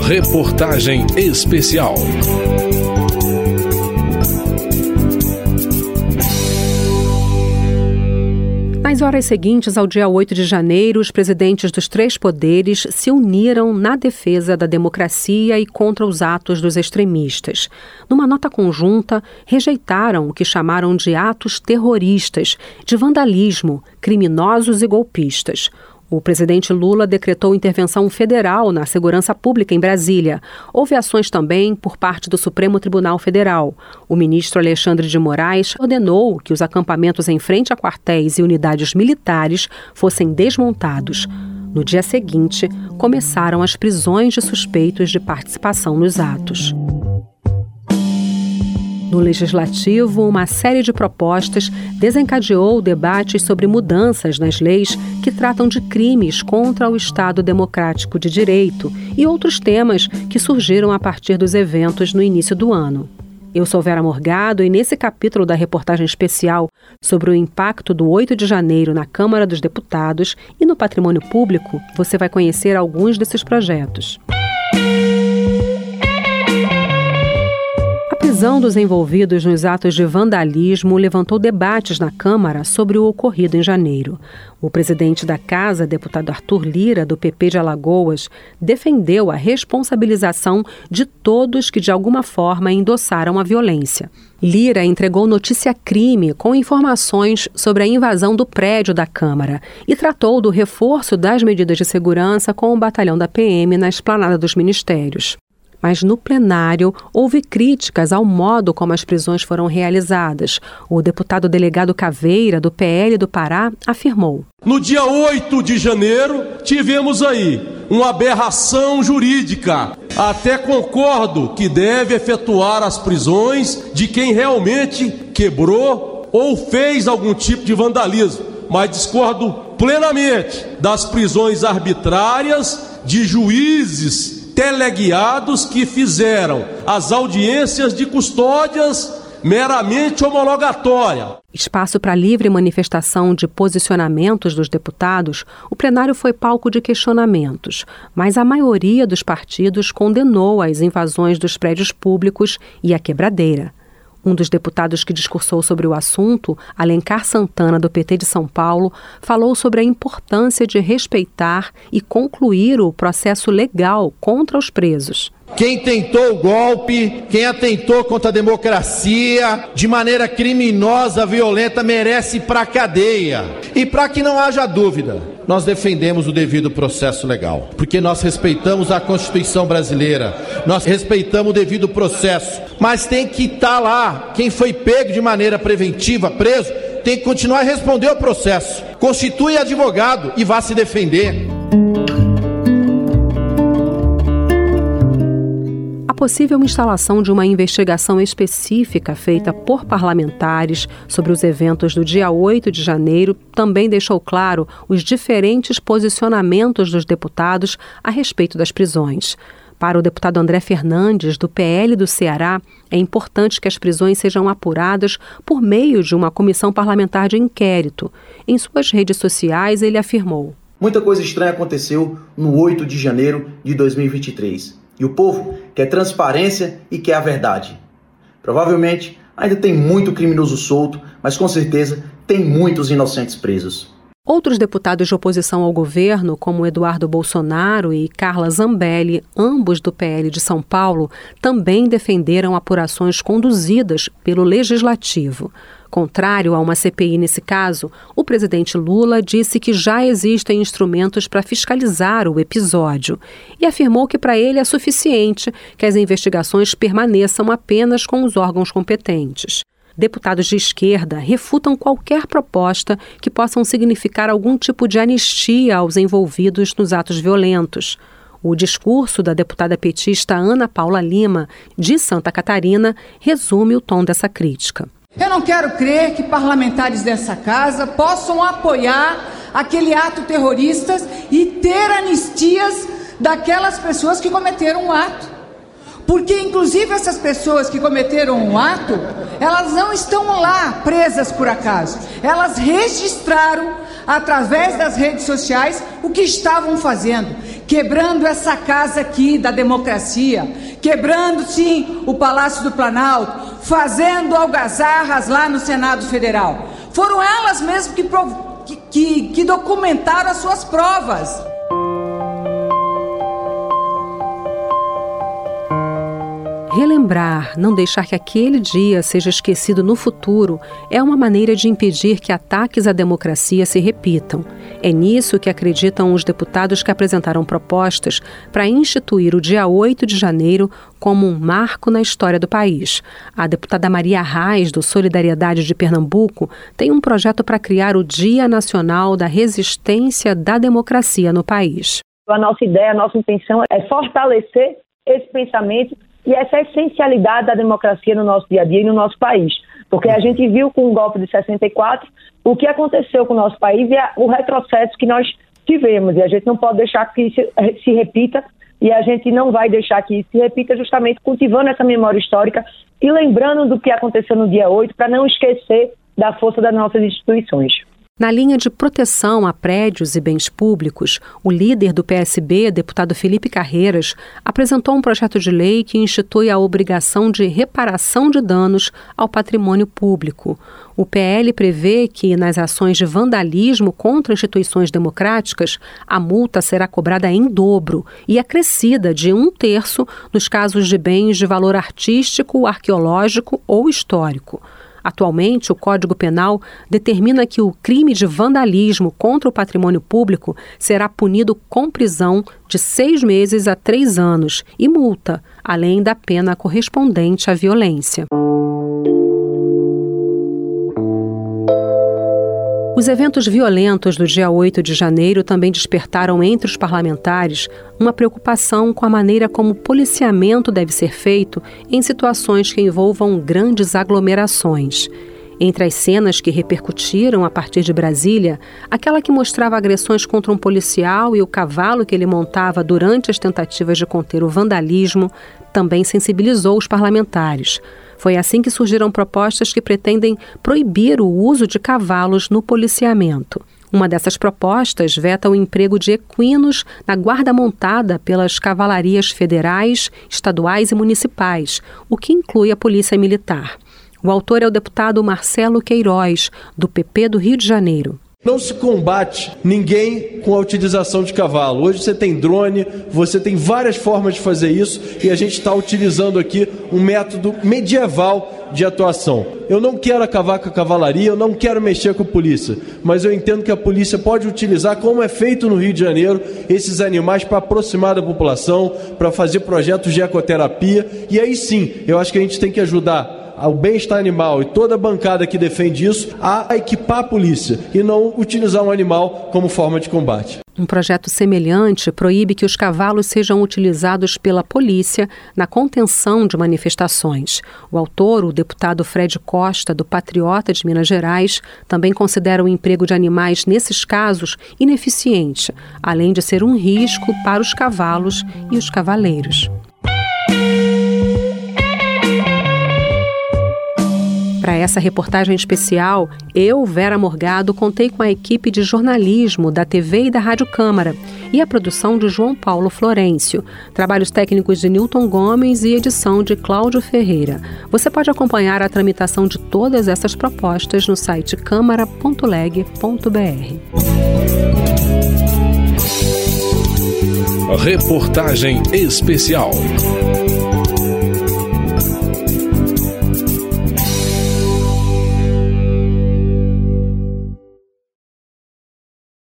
Reportagem especial. Nas horas seguintes ao dia 8 de janeiro, os presidentes dos três poderes se uniram na defesa da democracia e contra os atos dos extremistas. Numa nota conjunta, rejeitaram o que chamaram de atos terroristas, de vandalismo, criminosos e golpistas. O presidente Lula decretou intervenção federal na segurança pública em Brasília. Houve ações também por parte do Supremo Tribunal Federal. O ministro Alexandre de Moraes ordenou que os acampamentos em frente a quartéis e unidades militares fossem desmontados. No dia seguinte, começaram as prisões de suspeitos de participação nos atos. No Legislativo, uma série de propostas desencadeou debates sobre mudanças nas leis que tratam de crimes contra o Estado Democrático de Direito e outros temas que surgiram a partir dos eventos no início do ano. Eu sou Vera Morgado e nesse capítulo da reportagem especial sobre o impacto do 8 de janeiro na Câmara dos Deputados e no patrimônio público, você vai conhecer alguns desses projetos. Prisão dos envolvidos nos atos de vandalismo levantou debates na Câmara sobre o ocorrido em janeiro. O presidente da Casa, deputado Arthur Lira, do PP de Alagoas, defendeu a responsabilização de todos que de alguma forma endossaram a violência. Lira entregou notícia crime com informações sobre a invasão do prédio da Câmara e tratou do reforço das medidas de segurança com o batalhão da PM na esplanada dos ministérios mas no plenário houve críticas ao modo como as prisões foram realizadas. O deputado delegado Caveira, do PL do Pará, afirmou: No dia 8 de janeiro, tivemos aí uma aberração jurídica. Até concordo que deve efetuar as prisões de quem realmente quebrou ou fez algum tipo de vandalismo, mas discordo plenamente das prisões arbitrárias de juízes teleguiados que fizeram as audiências de custódias meramente homologatória. Espaço para livre manifestação de posicionamentos dos deputados, o plenário foi palco de questionamentos, mas a maioria dos partidos condenou as invasões dos prédios públicos e a quebradeira. Um dos deputados que discursou sobre o assunto, Alencar Santana, do PT de São Paulo, falou sobre a importância de respeitar e concluir o processo legal contra os presos. Quem tentou o golpe, quem atentou contra a democracia de maneira criminosa, violenta, merece ir para cadeia. E para que não haja dúvida, nós defendemos o devido processo legal, porque nós respeitamos a Constituição brasileira, nós respeitamos o devido processo, mas tem que estar tá lá quem foi pego de maneira preventiva, preso, tem que continuar a responder o processo. Constitui advogado e vá se defender. Possível instalação de uma investigação específica feita por parlamentares sobre os eventos do dia 8 de janeiro também deixou claro os diferentes posicionamentos dos deputados a respeito das prisões. Para o deputado André Fernandes, do PL do Ceará, é importante que as prisões sejam apuradas por meio de uma comissão parlamentar de inquérito. Em suas redes sociais, ele afirmou: Muita coisa estranha aconteceu no 8 de janeiro de 2023. E o povo quer transparência e quer a verdade. Provavelmente ainda tem muito criminoso solto, mas com certeza tem muitos inocentes presos. Outros deputados de oposição ao governo, como Eduardo Bolsonaro e Carla Zambelli, ambos do PL de São Paulo, também defenderam apurações conduzidas pelo Legislativo. Contrário a uma CPI nesse caso, o presidente Lula disse que já existem instrumentos para fiscalizar o episódio e afirmou que para ele é suficiente que as investigações permaneçam apenas com os órgãos competentes. Deputados de esquerda refutam qualquer proposta que possam significar algum tipo de anistia aos envolvidos nos atos violentos. O discurso da deputada petista Ana Paula Lima, de Santa Catarina, resume o tom dessa crítica. Eu não quero crer que parlamentares dessa casa possam apoiar aquele ato terrorista e ter anistias daquelas pessoas que cometeram o ato. Porque, inclusive, essas pessoas que cometeram o ato, elas não estão lá presas por acaso. Elas registraram através das redes sociais, o que estavam fazendo, quebrando essa casa aqui da democracia, quebrando sim o Palácio do Planalto, fazendo algazarras lá no Senado Federal. Foram elas mesmas que, que, que documentaram as suas provas. Relembrar, não deixar que aquele dia seja esquecido no futuro, é uma maneira de impedir que ataques à democracia se repitam. É nisso que acreditam os deputados que apresentaram propostas para instituir o dia 8 de janeiro como um marco na história do país. A deputada Maria Reis, do Solidariedade de Pernambuco, tem um projeto para criar o Dia Nacional da Resistência da Democracia no país. A nossa ideia, a nossa intenção é fortalecer esse pensamento e essa essencialidade da democracia no nosso dia a dia e no nosso país. Porque a gente viu com o golpe de 64 o que aconteceu com o nosso país e o retrocesso que nós tivemos. E a gente não pode deixar que isso se repita e a gente não vai deixar que isso se repita justamente cultivando essa memória histórica e lembrando do que aconteceu no dia 8 para não esquecer da força das nossas instituições. Na linha de proteção a prédios e bens públicos, o líder do PSB, deputado Felipe Carreiras, apresentou um projeto de lei que institui a obrigação de reparação de danos ao patrimônio público. O PL prevê que, nas ações de vandalismo contra instituições democráticas, a multa será cobrada em dobro e acrescida de um terço nos casos de bens de valor artístico, arqueológico ou histórico. Atualmente, o Código Penal determina que o crime de vandalismo contra o patrimônio público será punido com prisão de seis meses a três anos e multa, além da pena correspondente à violência. Os eventos violentos do dia 8 de janeiro também despertaram entre os parlamentares uma preocupação com a maneira como o policiamento deve ser feito em situações que envolvam grandes aglomerações. Entre as cenas que repercutiram a partir de Brasília, aquela que mostrava agressões contra um policial e o cavalo que ele montava durante as tentativas de conter o vandalismo também sensibilizou os parlamentares. Foi assim que surgiram propostas que pretendem proibir o uso de cavalos no policiamento. Uma dessas propostas veta o emprego de equinos na guarda montada pelas cavalarias federais, estaduais e municipais, o que inclui a Polícia Militar. O autor é o deputado Marcelo Queiroz, do PP do Rio de Janeiro. Não se combate ninguém com a utilização de cavalo. Hoje você tem drone, você tem várias formas de fazer isso e a gente está utilizando aqui um método medieval de atuação. Eu não quero acabar com a cavalaria, eu não quero mexer com a polícia, mas eu entendo que a polícia pode utilizar, como é feito no Rio de Janeiro, esses animais para aproximar da população, para fazer projetos de ecoterapia e aí sim, eu acho que a gente tem que ajudar ao bem-estar animal e toda a bancada que defende isso a equipar a polícia e não utilizar um animal como forma de combate. Um projeto semelhante proíbe que os cavalos sejam utilizados pela polícia na contenção de manifestações. O autor, o deputado Fred Costa, do Patriota de Minas Gerais, também considera o emprego de animais nesses casos ineficiente, além de ser um risco para os cavalos e os cavaleiros. Para essa reportagem especial, eu, Vera Morgado, contei com a equipe de jornalismo da TV e da Rádio Câmara e a produção de João Paulo Florencio, trabalhos técnicos de Newton Gomes e edição de Cláudio Ferreira. Você pode acompanhar a tramitação de todas essas propostas no site câmara.leg.br. Reportagem especial.